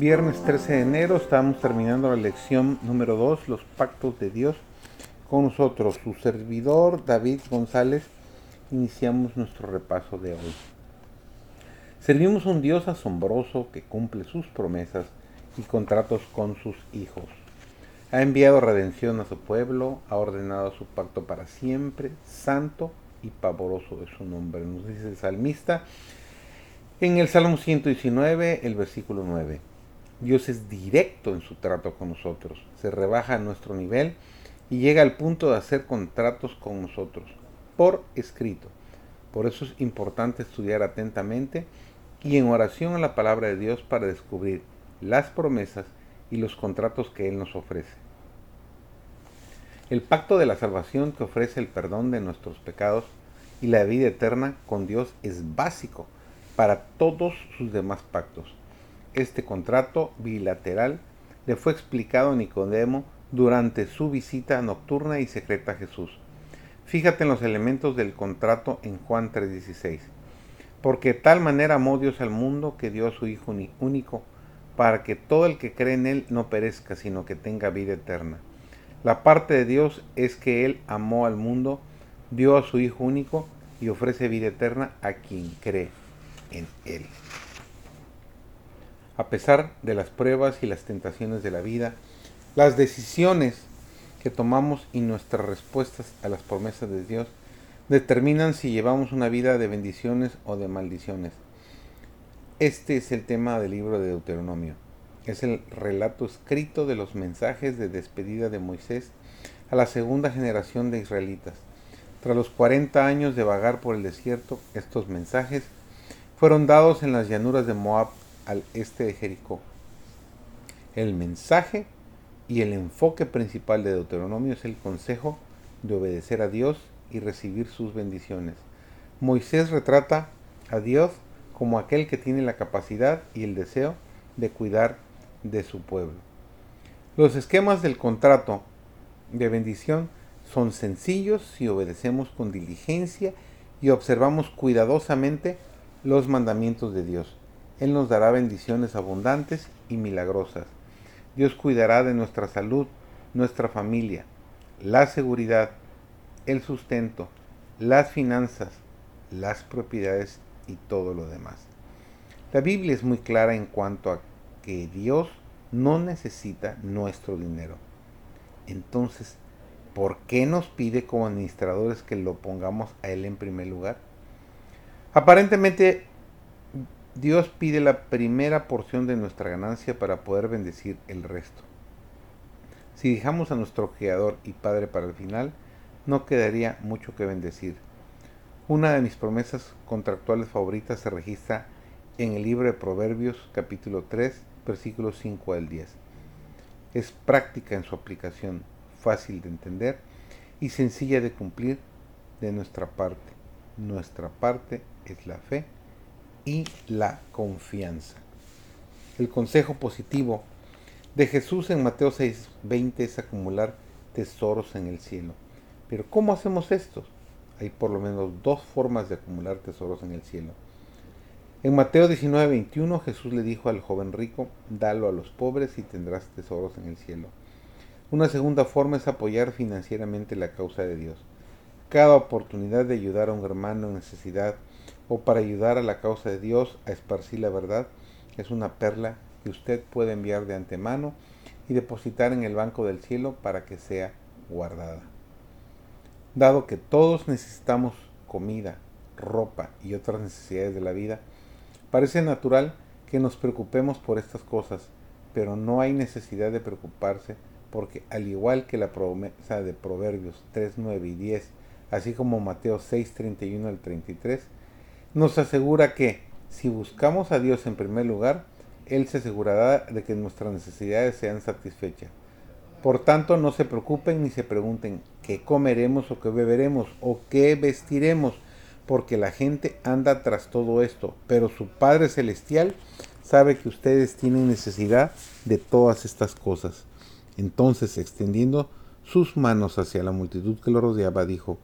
Viernes 13 de enero estamos terminando la lección número 2, los pactos de Dios. Con nosotros, su servidor David González, iniciamos nuestro repaso de hoy. Servimos a un Dios asombroso que cumple sus promesas y contratos con sus hijos. Ha enviado redención a su pueblo, ha ordenado su pacto para siempre, santo y pavoroso es su nombre. Nos dice el salmista en el Salmo 119, el versículo 9. Dios es directo en su trato con nosotros, se rebaja a nuestro nivel y llega al punto de hacer contratos con nosotros, por escrito. Por eso es importante estudiar atentamente y en oración a la palabra de Dios para descubrir las promesas y los contratos que Él nos ofrece. El pacto de la salvación que ofrece el perdón de nuestros pecados y la vida eterna con Dios es básico para todos sus demás pactos. Este contrato bilateral le fue explicado a Nicodemo durante su visita nocturna y secreta a Jesús. Fíjate en los elementos del contrato en Juan 3:16. Porque de tal manera amó Dios al mundo que dio a su Hijo único, para que todo el que cree en Él no perezca, sino que tenga vida eterna. La parte de Dios es que Él amó al mundo, dio a su Hijo único y ofrece vida eterna a quien cree en Él. A pesar de las pruebas y las tentaciones de la vida, las decisiones que tomamos y nuestras respuestas a las promesas de Dios determinan si llevamos una vida de bendiciones o de maldiciones. Este es el tema del libro de Deuteronomio. Es el relato escrito de los mensajes de despedida de Moisés a la segunda generación de israelitas. Tras los 40 años de vagar por el desierto, estos mensajes fueron dados en las llanuras de Moab al este de Jericó. El mensaje y el enfoque principal de Deuteronomio es el consejo de obedecer a Dios y recibir sus bendiciones. Moisés retrata a Dios como aquel que tiene la capacidad y el deseo de cuidar de su pueblo. Los esquemas del contrato de bendición son sencillos si obedecemos con diligencia y observamos cuidadosamente los mandamientos de Dios. Él nos dará bendiciones abundantes y milagrosas. Dios cuidará de nuestra salud, nuestra familia, la seguridad, el sustento, las finanzas, las propiedades y todo lo demás. La Biblia es muy clara en cuanto a que Dios no necesita nuestro dinero. Entonces, ¿por qué nos pide como administradores que lo pongamos a Él en primer lugar? Aparentemente Dios pide la primera porción de nuestra ganancia para poder bendecir el resto. Si dejamos a nuestro Creador y Padre para el final, no quedaría mucho que bendecir. Una de mis promesas contractuales favoritas se registra en el libro de Proverbios capítulo 3 versículos 5 al 10. Es práctica en su aplicación, fácil de entender y sencilla de cumplir de nuestra parte. Nuestra parte es la fe y la confianza. El consejo positivo de Jesús en Mateo 6:20 es acumular tesoros en el cielo. Pero ¿cómo hacemos esto? Hay por lo menos dos formas de acumular tesoros en el cielo. En Mateo 19:21 Jesús le dijo al joven rico, dalo a los pobres y tendrás tesoros en el cielo. Una segunda forma es apoyar financieramente la causa de Dios. Cada oportunidad de ayudar a un hermano en necesidad o para ayudar a la causa de Dios a esparcir la verdad es una perla que usted puede enviar de antemano y depositar en el banco del cielo para que sea guardada. Dado que todos necesitamos comida, ropa y otras necesidades de la vida, parece natural que nos preocupemos por estas cosas, pero no hay necesidad de preocuparse porque al igual que la promesa de Proverbios 3, 9 y 10, así como Mateo 6, 31 al 33, nos asegura que si buscamos a Dios en primer lugar, Él se asegurará de que nuestras necesidades sean satisfechas. Por tanto, no se preocupen ni se pregunten qué comeremos o qué beberemos o qué vestiremos, porque la gente anda tras todo esto, pero su Padre Celestial sabe que ustedes tienen necesidad de todas estas cosas. Entonces, extendiendo sus manos hacia la multitud que lo rodeaba, dijo,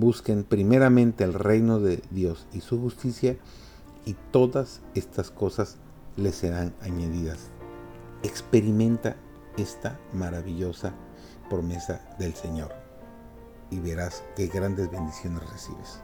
busquen primeramente el reino de Dios y su justicia y todas estas cosas les serán añadidas. Experimenta esta maravillosa promesa del Señor y verás qué grandes bendiciones recibes.